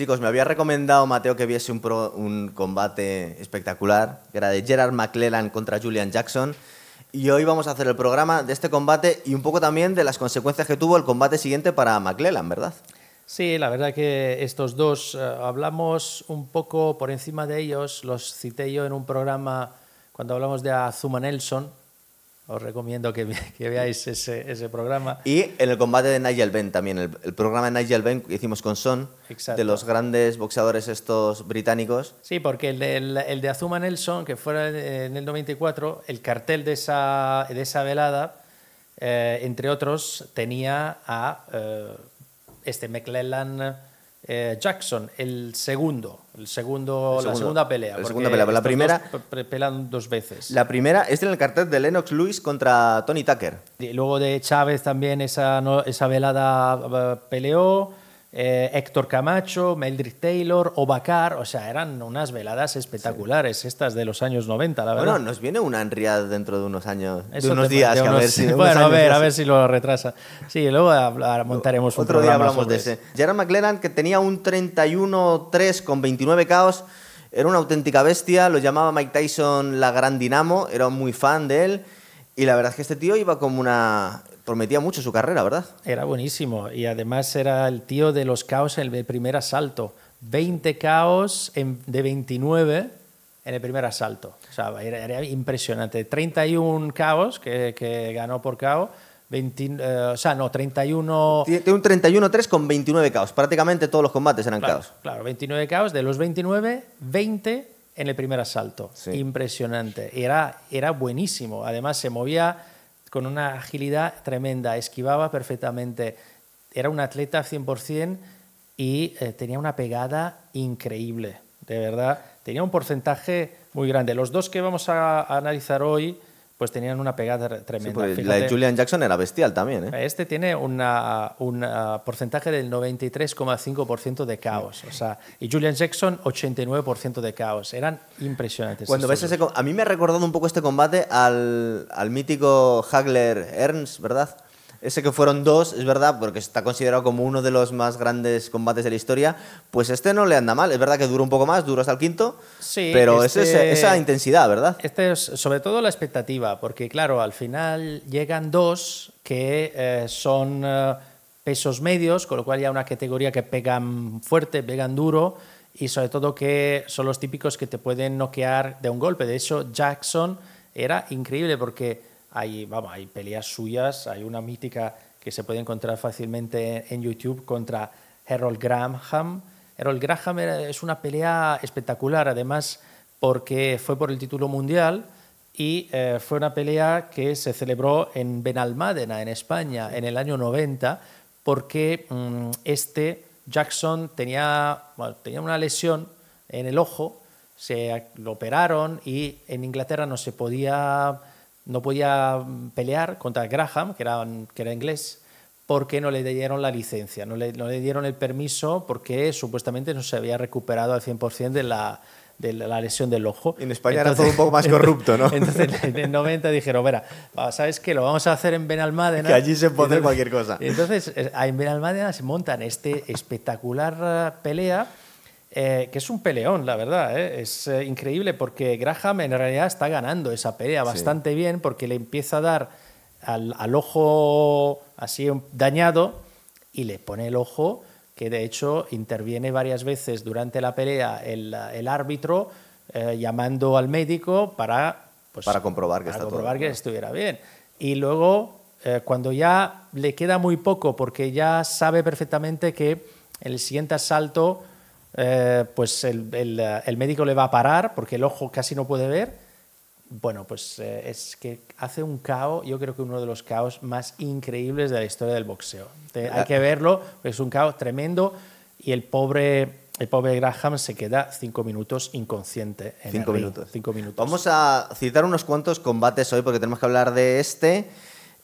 Chicos, me había recomendado Mateo que viese un, combate espectacular, que era de Gerard McClellan contra Julian Jackson. Y hoy vamos a hacer el programa de este combate y un poco también de las consecuencias que tuvo el combate siguiente para McClellan, ¿verdad? Sí, la verdad que estos dos, eh, hablamos un poco por encima de ellos, los cité yo en un programa cuando hablamos de Azuma Nelson, os recomiendo que, ve- que veáis ese, ese programa. Y en el combate de Nigel Benn también, el, el programa de Nigel Benn que hicimos con Son, Exacto. de los grandes boxeadores estos británicos. Sí, porque el de, el- el de Azuma Nelson, que fuera en el 94, el cartel de esa, de esa velada, eh, entre otros, tenía a eh, este McClellan eh, Jackson, el segundo, el segundo, El segundo, la segunda pelea. la segunda pelea, la primera- dos pe- pe- pelan dos veces. La primera es en el cartel de Lennox Lewis contra Tony Tucker. Y luego de Chávez también esa, no- esa velada eh, peleó. Eh, Héctor Camacho, Meldrick Taylor, Obacar, o sea, eran unas veladas espectaculares, estas de los años 90, la verdad. Bueno, nos viene una en Riyadh dentro de unos años, Eso de unos te- días, de que a unos- ver si... unos bueno, a ver, a ver si lo retrasa. Sí, luego hablar- montaremos un Otro día hablamos de ese. Gerard McLaren, que tenía un 31-3 con 29 caos, era una auténtica bestia, lo llamaba Mike Tyson la gran dinamo, era muy fan de él, y la verdad es que este tío iba como una... prometía mucho su carrera, ¿verdad? Era buenísimo y además era el tío de los caos en el primer asalto. 20 caos en- de 29 en el primer asalto. O sea, era, era impresionante. 31 caos que, que ganó por KO. 20, eh, o sea, no, 31... Tiene tiene un 31-3 con 29 caos, prácticamente todos los combates eran Claro, caos. claro, 29 caos. De los 29, 20 en el primer asalto. Sí. Impresionante. Era, era buenísimo. Además, se movía con una agilidad tremenda, esquivaba perfectamente. Era un atleta 100% y eh, tenía una pegada increíble. De verdad, tenía un porcentaje muy grande. Los dos que vamos a, a analizar hoy, pues tenían una pegada tre- Sí, tremenda. porque la Fíjate. de Julian Jackson era bestial también, ¿eh? Este tiene una- un ah, porcentaje del 93,5% de caos. O sea, y Julian Jackson, 89% de caos. Eran impresionantes. Cuando ves ese... A mí me ha recordado un poco este combate al, al mítico Hagler Ernst, ¿verdad? Ese que fueron dos, es verdad, porque está considerado como uno de los más grandes combates de la historia. Pues este no le anda mal. Es verdad que duró un poco más, duró hasta el quinto. Sí, pero este- es ese- esa intensidad, ¿verdad? Este es sobre todo la expectativa, porque claro, al final llegan dos que eh, son eh, pesos medios, con lo cual ya una categoría que pegan fuerte, pegan duro, y sobre todo que son los típicos que te pueden noquear de un golpe. De hecho, Jackson era increíble porque hay, vamos, hay peleas suyas, hay una mítica que se puede encontrar fácilmente en YouTube contra Harold Graham. Harold Graham es una pelea espectacular, además porque fue por el título mundial y eh, fue una pelea que se celebró en Benalmádena, en España, en el año 90, porque mm, este Jackson tenía, bueno, tenía una lesión en el ojo, se lo operaron y en Inglaterra no se podía, no podía mm, pelear contra Graham, que era, que era inglés, porque no le dieron la licencia, no le, no le dieron el permiso porque supuestamente no se había recuperado al 100% de la, de la lesión del ojo. En España era todo un poco más corrupto, ¿no? Entonces en el 90 dijeron, va, ¿sabes qué? Lo vamos a hacer en Benalmádena. Que allí se puede Entonces- cualquier cosa. Entonces eh, en Benalmádena se montan este espectacular eh, pelea eh, que es un peleón, la verdad. ¿eh? Es eh, increíble porque Graham en realidad está ganando esa pelea bastante bien porque le empieza a dar al, al ojo así dañado y le pone el ojo que de hecho interviene varias veces durante la pelea el, el árbitro eh, llamando al médico para, pues, Para comprobar que para está todo comprobar que bien. estuviera bien. Y luego, eh, cuando ya le queda muy poco, porque ya sabe perfectamente que el siguiente asalto, eh, pues el, el, eh, el médico le va a parar porque el ojo casi no puede ver. Bueno, pues eh, es que hace un caos, yo creo que uno de los caos más increíbles de la historia del boxeo. Te- hay que verlo, es un caos tremendo y el pobre, el pobre Graham se queda cinco minutos inconsciente. En Cinco el minutos. Cinco minutos. Vamos a citar unos cuantos combates hoy porque tenemos que hablar de este,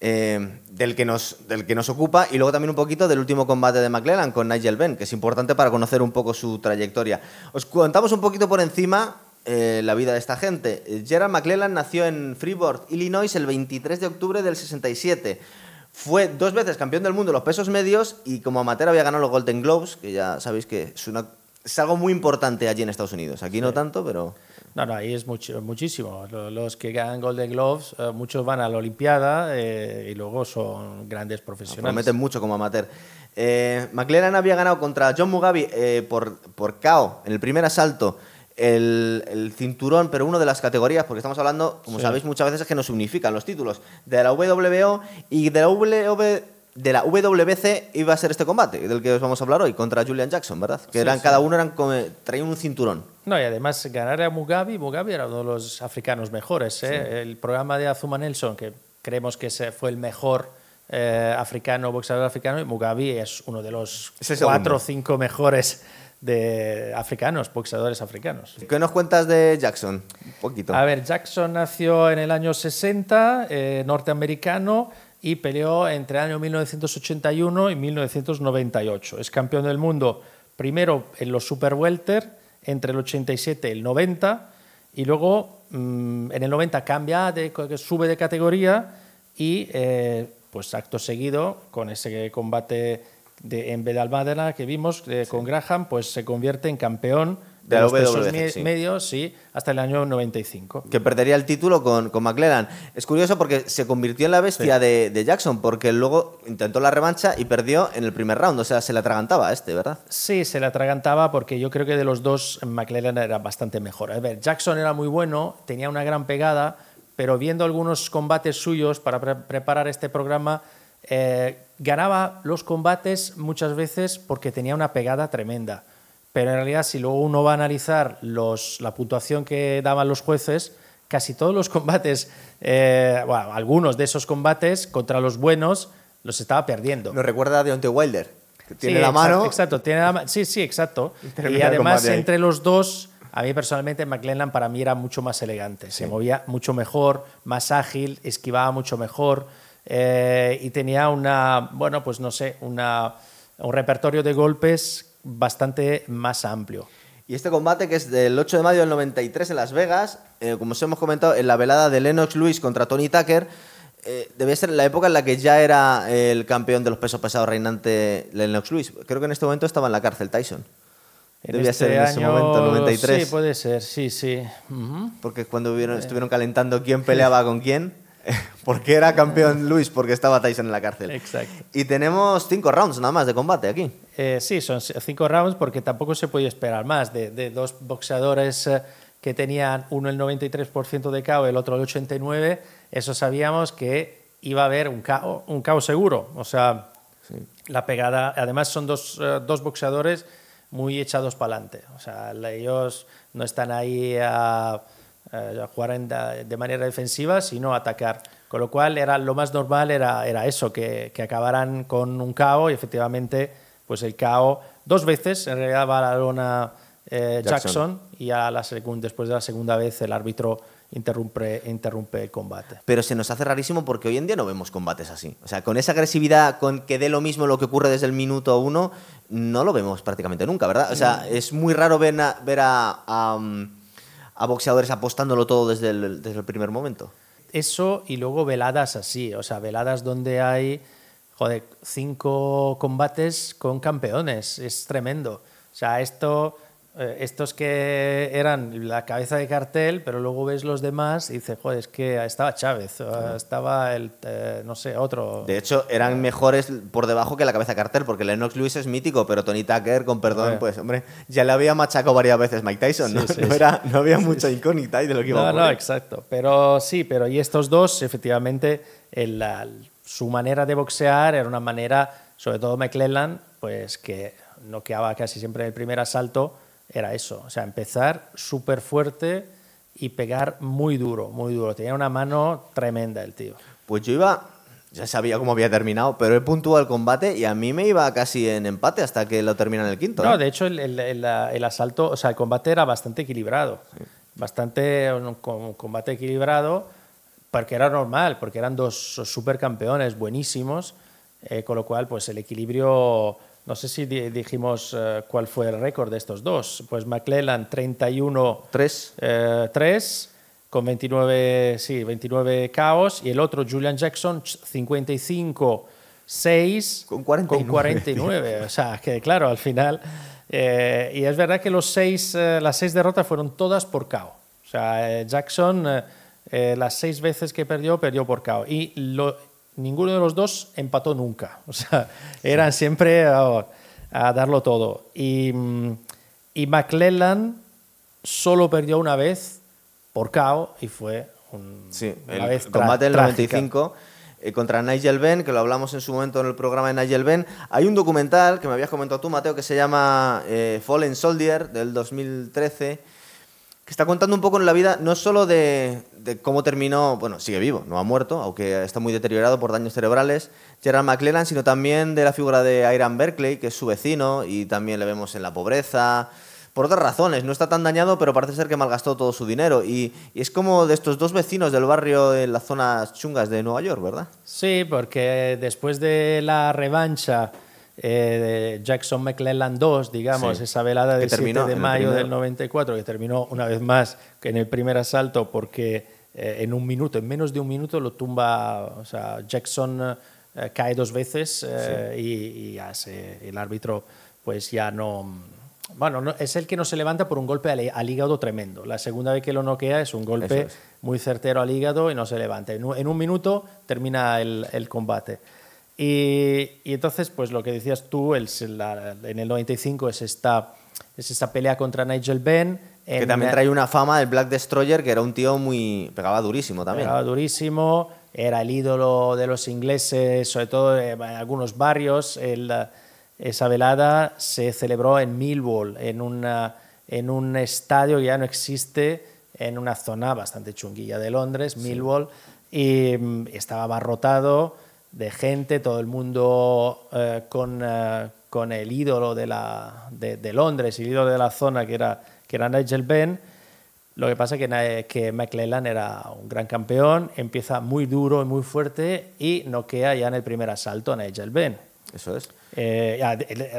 eh, del, que nos, del que nos ocupa y luego también un poquito del último combate de McClellan con Nigel Benn, que es importante para conocer un poco su trayectoria. Os contamos un poquito por encima eh, la vida de esta gente. Gerald McClellan nació en Freeport, Illinois, el 23 de octubre del 67. Fue dos veces campeón del mundo en los pesos medios y como amateur había ganado los Golden Globes, que ya sabéis que es una es algo muy importante allí en Estados Unidos. Aquí no tanto, pero... No, no, ahí es mucho, muchísimo. Los que ganan Golden Gloves, eh, muchos van a la Olimpiada eh, y luego son grandes profesionales. Prometen mucho como amateur. Eh, McLaren había ganado contra John Mugabe por, por KO en el primer asalto el, cinturón, pero uno de las categorías, porque estamos hablando, como sabéis, muchas veces es que nos unifican los títulos de la WBO y de la de la WBC iba a ser este combate del que os vamos a hablar hoy contra Julian Jackson, ¿verdad? Que eran cada uno eran traían un cinturón. No, y además ganar a Mugabe, Mugabe era uno de los africanos mejores. ¿eh? El programa de Azuma Nelson, que creemos que fue el mejor eh, africano, boxeador africano, y Mugabe es uno de los cuatro o cinco mejores de africanos, boxeadores africanos. ¿Qué nos cuentas de Jackson? Un poquito. A ver, Jackson nació en el año 60, eh, norteamericano, y peleó entre el año 1981 y 1998. Es campeón del mundo primero en los super welter entre el 87 y el 90 y luego mm, en el 90 cambia, de, sube de categoría y eh, pues acto seguido con ese combate de, en Bedalmadena que vimos con Graham pues se convierte en campeón de, los pesos medios, sí, hasta el año 95. Que perdería el título con, con McLaren. Es curioso porque se convirtió en la bestia de, Jackson, porque luego intentó la revancha y perdió en el primer round. O sea, se le atragantaba a este, ¿verdad? Sí, se le atragantaba porque yo creo que de los dos McLaren era bastante mejor. A ver, Jackson era muy bueno, tenía una gran pegada, pero viendo algunos combates suyos para preparar este programa, eh, ganaba los combates muchas veces porque tenía una pegada tremenda pero en realidad si luego uno va a analizar los, la puntuación que daban los jueces, casi todos los combates, eh, bueno, algunos de esos combates contra los buenos los estaba perdiendo. Nos recuerda a Deontay Wilder, que tiene la mano. Exacto, tiene la, sí, sí, exacto. Y además entre los dos, a mí personalmente McLennan para mí era mucho más elegante, se movía mucho mejor, más ágil, esquivaba mucho mejor eh, y tenía una, bueno, pues no sé, una, un repertorio de golpes bastante más amplio. Y este combate, que es del 8 de mayo del 93 en Las Vegas, eh, como os hemos comentado, en la velada de Lennox Lewis contra Tony Tucker, eh, debe ser la época en la que ya era el campeón de los pesos pesados reinante Lennox Lewis. Creo que en este momento estaba en la cárcel Tyson. Debía este ser en ese momento, 93. Sí, puede ser, sí, sí. Porque cuando estuvieron calentando quién peleaba con quién. ¿Por qué era campeón Luis? Porque estaba Tyson en la cárcel. Exacto. Y tenemos cinco rounds nada más de combate aquí. Eh, sí, son cinco rounds porque tampoco se podía esperar más de, dos boxeadores eh, que tenían uno el 93% de KO y el otro el 89%. Eso sabíamos que iba a haber un KO, un KO seguro. O sea, la pegada. Además, son dos, eh, dos boxeadores muy echados para adelante. O sea, ellos no están ahí a eh, jugar de manera defensiva, sino atacar. Con lo cual era lo más normal era, era eso, que, que acabaran con un KO y efectivamente pues el KO dos veces, en realidad va a la lona eh, Jackson. y a la después de la segunda vez el árbitro interrumpe, interrumpe el combate. Pero se nos hace rarísimo porque hoy en día no vemos combates así. O sea, con esa agresividad, con que dé lo mismo lo que ocurre desde el minuto uno, no lo vemos prácticamente nunca, ¿verdad? O sea, mm. es muy raro ver a, ver a a boxeadores apostándolo todo desde el, desde el primer momento. Eso y luego veladas así, o sea, veladas donde hay, joder, cinco combates con campeones, es tremendo. O sea, esto eh, estos que eran la cabeza de cartel, pero luego ves los demás y dices, joder, es que estaba Chávez, estaba el, eh, no sé, otro. De hecho, eran mejores por debajo que la cabeza de cartel, porque Lennox Lewis es mítico, pero Tony Tucker, con perdón, pues, hombre, ya le había machacado varias veces Mike Tyson, ¿no? no, era, no, había mucha incógnita de lo que iba no, a. No, exacto. Pero sí, pero y estos dos, efectivamente, su manera de boxear era una manera, sobre todo McClellan, pues que noqueaba casi siempre en el primer asalto era eso, o sea, empezar súper fuerte y pegar muy duro, muy duro. Tenía una mano tremenda el tío. Pues yo iba, ya sabía cómo había terminado, pero he puntuado el combate y a mí me iba casi en empate hasta que lo termina en el quinto. No, ¿eh? de hecho el, asalto, o sea, el combate era bastante equilibrado, bastante un, combate equilibrado, porque era normal, porque eran dos supercampeones buenísimos, eh, con lo cual pues el equilibrio no sé si dijimos eh, cuál fue el récord de estos dos. Pues McClellan 31-3 eh, con 29, sí, 29 caos y el otro Julian Jackson 55 6 con 49. Con 49. o sea, que claro, al final... Eh, y es verdad que los seis, eh, las seis derrotas fueron todas por KO. O sea, Jackson, las seis veces que perdió, perdió por KO. Y lo, ninguno de los dos empató nunca. O sea, eran siempre a, darlo todo. Y, mm, y McClellan solo perdió una vez por KO y fue un, sí, el combate del 95 eh, contra Nigel Benn, que lo hablamos en su momento en el programa de Nigel Benn. Hay un documental que me habías comentado tú, Mateo, que se llama eh, Fallen Soldier del 2013 que está contando un poco en la vida no solo de, cómo terminó, bueno, sigue vivo, no ha muerto, aunque está muy deteriorado por daños cerebrales, Gerald McClellan, sino también de la figura de Iran Berkeley, que es su vecino, y también le vemos en la pobreza, por otras razones, no está tan dañado, pero parece ser que malgastó todo su dinero. Y, y, es como de estos dos vecinos del barrio en las zonas chungas de Nueva York, ¿verdad? Sí, porque después de la revancha eh, Jackson McClellan 2, digamos, esa velada del 7 de mayo del 94, que terminó una vez más que en el primer asalto porque eh, en un minuto, en menos de un minuto lo tumba, o sea, Jackson eh, cae dos veces y, hace, el árbitro pues ya no... Bueno, es el que no se levanta por un golpe al, hígado tremendo. La segunda vez que lo noquea es un golpe muy certero al hígado y no se levanta. En un, minuto termina el, el combate. Y, entonces, pues lo que decías tú, el, en el 95 es esta, es esta pelea contra Nigel Benn. Que también trae una fama del Black Destroyer, que era un tío muy... pegaba durísimo también. Pegaba durísimo, era el ídolo de los ingleses, sobre todo en algunos barrios. esa velada se celebró en Millwall, en, una, en un estadio que ya no existe, en una zona bastante chunguilla de Londres, Millwall, y mm, estaba abarrotado de gente, todo el mundo eh, con, eh, con, el ídolo de, la, de, Londres, el ídolo de la zona que era, que era Nigel Benn. Lo que pasa es que, que McClellan era un gran campeón, empieza muy duro y muy fuerte y noquea ya en el primer asalto a Nigel Benn. Eso es. Eh,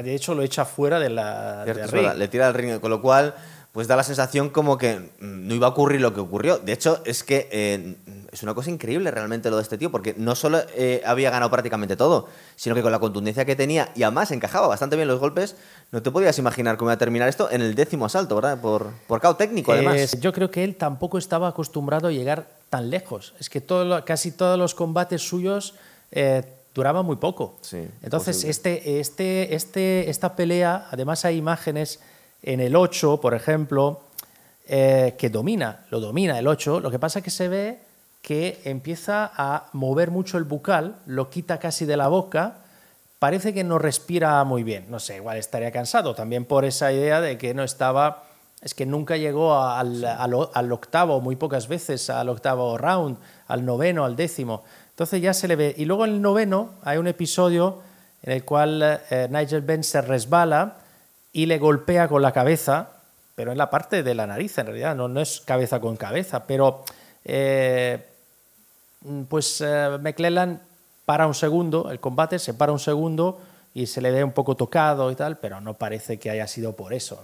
de hecho, lo echa fuera de la, ring. Le tira al ring, con lo cual pues da la sensación como que mm, no iba a ocurrir lo que ocurrió. De hecho, es que eh, es una cosa increíble realmente lo de este tío, porque no solo eh, había ganado prácticamente todo, sino que con la contundencia que tenía y además encajaba bastante bien los golpes, no te podías imaginar cómo iba a terminar esto en el décimo asalto, ¿verdad? Por, por cao técnico, además. yo creo que él tampoco estaba acostumbrado a llegar tan lejos. Es que todo, casi todos los combates suyos eh, duraban muy poco. Entonces, este, este, este, esta pelea, además hay imágenes en el 8, por ejemplo, eh, que domina, lo domina el 8, lo que pasa es que se ve que empieza a mover mucho el bucal, lo quita casi de la boca, parece que no respira muy bien, no sé, igual estaría cansado, también por esa idea de que no estaba, es que nunca llegó al, al, octavo, muy pocas veces al octavo round, al noveno, al décimo, entonces ya se le ve, y luego en el noveno hay un episodio en el cual eh, Nigel Benn se resbala, y le golpea con la cabeza, pero en la parte de la nariz, en realidad, no, es cabeza con cabeza, pero eh, pues eh, McClellan para un segundo, el combate se para un segundo y se le ve un poco tocado y tal, pero no parece que haya sido por eso.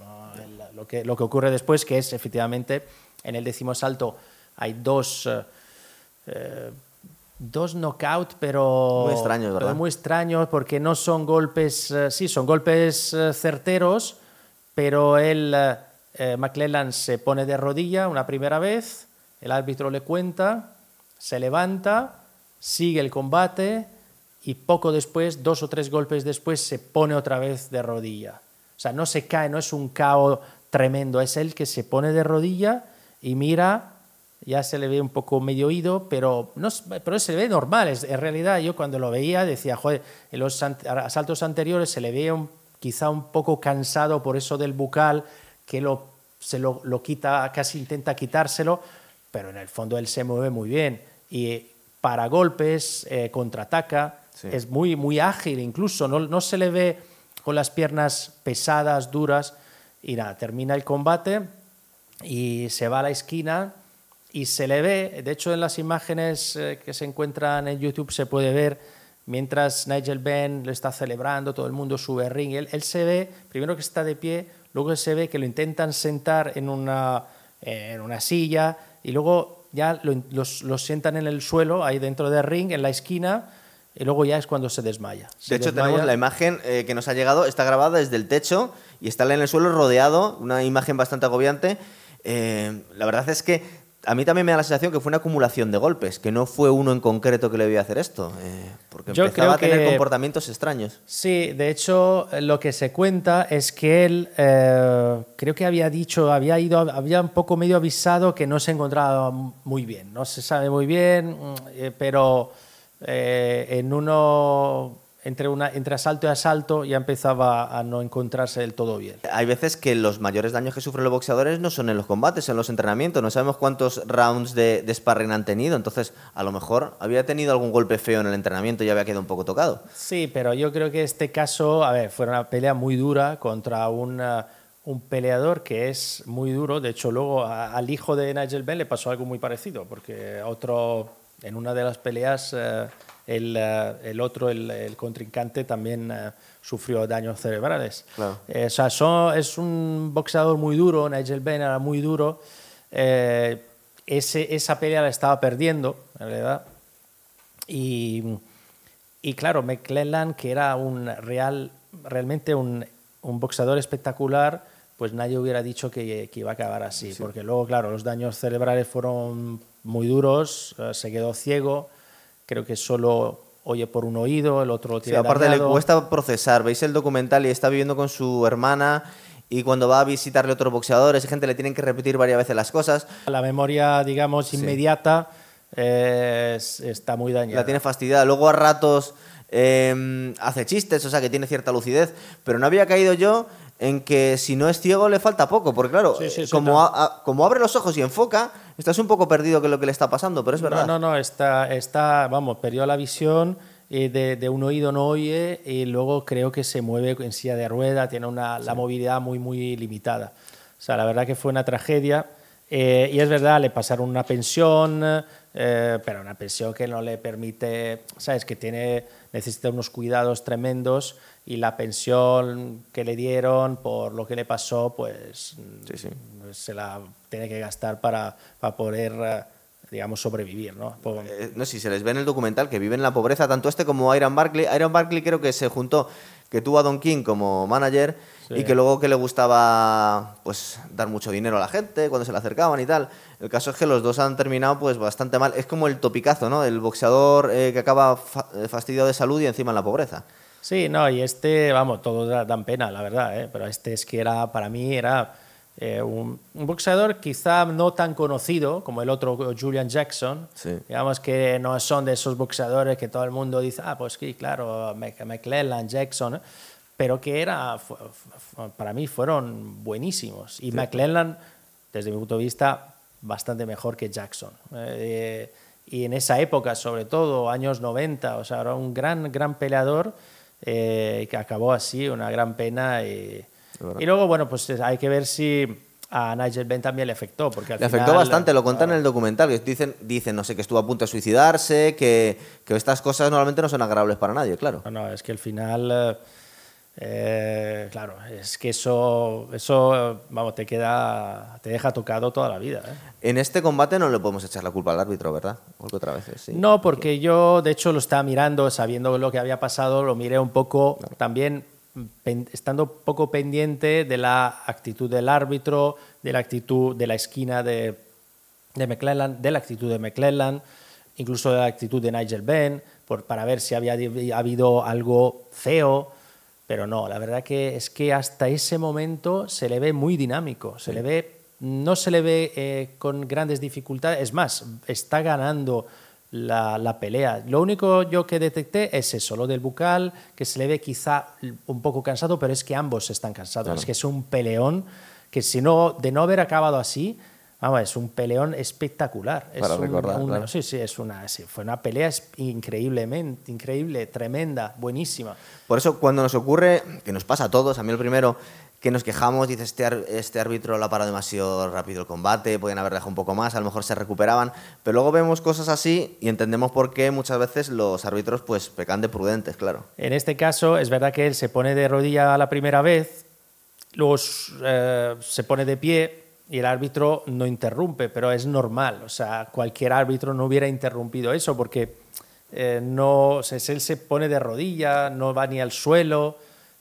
lo, que, lo que ocurre después, que es efectivamente en el décimo salto hay dos... Eh, dos knockouts, pero muy extraños, ¿verdad? muy extraños porque no son golpes, eh, sí, son golpes eh, certeros, pero él, eh, McClellan se pone de rodilla una primera vez, el árbitro le cuenta, se levanta, sigue el combate y poco después, dos o tres golpes después, se pone otra vez de rodilla. O sea, no se cae, no es un caos tremendo, es él que se pone de rodilla y mira ya se le ve un poco medio oído, pero, no, pero se le ve normal. en realidad yo cuando lo veía decía, joder, en los asaltos anteriores se le veía quizá un poco cansado por eso del bucal, que lo, se lo, quita, casi intenta quitárselo, pero en el fondo él se mueve muy bien y para golpes, eh, contraataca, es muy, muy ágil incluso, no, no se le ve con las piernas pesadas, duras, y nada, termina el combate y se va a la esquina y se le ve, de hecho en las imágenes eh, que se encuentran en YouTube se puede ver mientras Nigel Benn lo está celebrando, todo el mundo sube al ring, él, se ve, primero que está de pie, luego se ve que lo intentan sentar en una, en una silla y luego ya lo, los, sientan en el suelo, ahí dentro del ring, en la esquina, y luego ya es cuando se desmaya. de hecho, tenemos la imagen eh, que nos ha llegado, está grabada desde el techo y está en el suelo rodeado, una imagen bastante agobiante. Eh, la verdad es que a mí también me da la sensación que fue una acumulación de golpes, que no fue uno en concreto que le a hacer esto, eh, porque Yo empezaba a tener comportamientos extraños. Sí, de hecho, lo que se cuenta es que él, eh, creo que había dicho, había ido, había un poco medio avisado que no se encontraba muy bien, no se sabe muy bien, mm, eh, pero en uno entre, una, entre asalto y asalto ya empezaba a no encontrarse del todo bien. Hay veces que los mayores daños que sufren los boxeadores no son en los combates, en los entrenamientos. No sabemos cuántos rounds de, de sparring han tenido. Entonces, a lo mejor había tenido algún golpe feo en el entrenamiento y había quedado un poco tocado. Sí, pero yo creo que este caso, a ver, fue una pelea muy dura contra un peleador que es muy duro. De hecho, luego al hijo de Nigel Benn le pasó algo muy parecido, porque otro, en una de las peleas... Eh, eh, el, otro, el, contrincante, también eh, sufrió daños cerebrales. Eh, es un boxeador muy duro, Nigel Benn era muy duro. ese, esa pelea la estaba perdiendo, en verdad. Y, y claro, McClellan, que era un real, realmente un, un boxeador espectacular, pues nadie hubiera dicho que, que iba a acabar así, porque luego, claro, los daños cerebrales fueron muy duros, se quedó ciego, creo que solo oye por un oído, el otro lo tiene sí, aparte le cuesta procesar. Veis el documental y está viviendo con su hermana y cuando va a visitarle otros boxeadores, gente le tienen que repetir varias veces las cosas. La memoria, digamos, inmediata está muy dañada. La tiene fastidiada. Luego a ratos em, hace chistes, o sea que tiene cierta lucidez, pero no había caído yo en que si no es ciego le falta poco, porque claro, como, como abre los ojos y enfoca, estás un poco perdido con lo que le está pasando, pero es verdad. No, no, no, está, está vamos, perdió la visión. y de, un oído no oye y luego creo que se mueve en silla de rueda, tiene una, la movilidad muy, muy limitada. O sea, la verdad que fue una tragedia. Eh, y es verdad, le pasaron una pensión, eh, pero una pensión que no le permite, sabes, que tiene, necesita unos cuidados tremendos y la pensión que le dieron por lo que le pasó, pues se la tiene que gastar para, para poder eh, digamos, sobrevivir, ¿no? Eh, no, si se les ve en el documental que viven en la pobreza, tanto este como Iron Barkley. Iron Barkley creo que se juntó, que tuvo a Don King como manager y que luego que le gustaba, pues, dar mucho dinero a la gente cuando se le acercaban y tal. El caso es que los dos han terminado, pues, bastante mal. Es como el topicazo, ¿no? El boxeador eh, que acaba fastidiado de salud y encima en la pobreza. Sí, no, y este, vamos, todos dan pena, la verdad, ¿eh? pero este es que era, para mí, era eh, un, boxeador quizá no tan conocido como el otro Julian Jackson, digamos que no son de esos boxeadores que todo el mundo dice, ah, pues sí, claro, McClellan, Jackson, pero que era, para mí fueron buenísimos. Y McClellan, desde mi punto de vista, bastante mejor que Jackson. Eh, y en esa época, sobre todo, años 90, o sea, era un gran, gran peleador eh, que acabó así, una gran pena. Y, y, luego, bueno, pues hay que ver si a Nigel Benn también le afectó. Porque le afectó bastante, lo cuentan en el documental, que dicen, dicen, no sé, que estuvo a punto de suicidarse, que, que estas cosas normalmente no son agradables para nadie, claro. No, no, es que al final... Eh, claro, es que eso, eso vamos, te queda, te deja tocado toda la vida. ¿eh? En este combate no le podemos echar la culpa al árbitro, ¿verdad? Porque otra vez sí. No, porque yo de hecho lo estaba mirando, sabiendo lo que había pasado, lo miré un poco también estando poco pendiente de la actitud del árbitro, de la actitud de la esquina de, de McClellan, de la actitud de McClellan, incluso de la actitud de Nigel Benn, por, para ver si había habido algo feo. Pero no, la verdad que es que hasta ese momento se le ve muy dinámico, se le ve, no se le ve eh, con grandes dificultades, es más, está ganando la, pelea. Lo único yo que detecté es eso, lo del bucal, que se le ve quizá un poco cansado, pero es que ambos están cansados, es que es un peleón que si no, de no haber acabado así, Vamos, es un peleón espectacular. Para recordar. Sí, sí, es una, fue una pelea increíblemente, increíble, tremenda, buenísima. Por eso, cuando nos ocurre, que nos pasa a todos, a mí el primero, que nos quejamos, dice este, este árbitro lo ha parado demasiado rápido el combate, podían haber dejado un poco más, a lo mejor se recuperaban, pero luego vemos cosas así y entendemos por qué muchas veces los árbitros pues pecan de prudentes, claro. En este caso es verdad que él se pone de rodilla la primera vez, luego eh, se pone de pie, y el árbitro no interrumpe, pero es normal. O sea, cualquier árbitro no hubiera interrumpido eso porque eh, no, se- él se pone de rodilla, no va ni al suelo.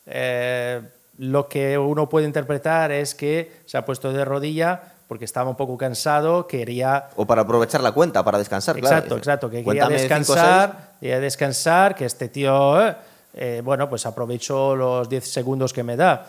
eh, lo que uno puede interpretar es que se ha puesto de rodilla porque estaba un poco cansado, quería O para aprovechar la cuenta, para descansar, claro. Exacto, exacto, que quería Cuéntame descansar, quería descansar, que este tío, eh, eh, bueno, pues aprovecho los 10 segundos que me da.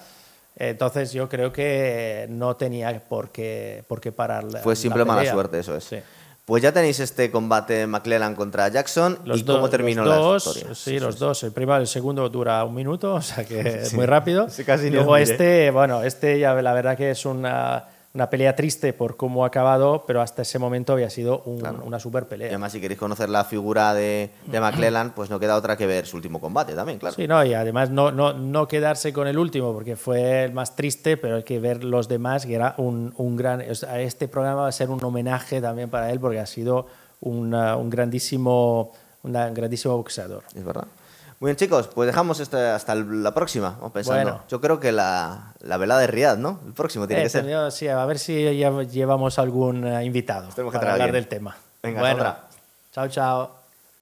Entonces yo creo que no tenía por qué, por qué parar Fue simple la mala suerte, eso es. Sí. Pues ya tenéis este combate McClellan contra Jackson Los y cómo terminó los la dos, historia. Sí, los dos. El primero, el segundo dura un minuto, o sea que es muy rápido. Sí, casi Luego este, bueno, este ya la verdad que es una, una pelea triste por cómo ha acabado, pero hasta ese momento había sido un- una super Y pelea. además, si queréis conocer la figura de, de McClellan, pues no queda otra que ver su último combate también, claro. Sí, no, y además no, no, no quedarse con el último, porque fue el más triste, pero hay que ver los demás, que era un, un gran... o sea, Este programa va a ser un homenaje también para él, porque ha sido una- un grandísimo, una- un grandísimo boxeador. Es verdad. Muy bien, chicos, pues dejamos hasta el- la próxima. Vamos pensando. Bueno. Yo creo que la, la velada de Riyadh, ¿no? El próximo tiene Eh, que ser. sí, a ver si ya llevamos algún eh, invitado Tenemos que para hablar del tema. Venga, bueno, otra. chao, chao.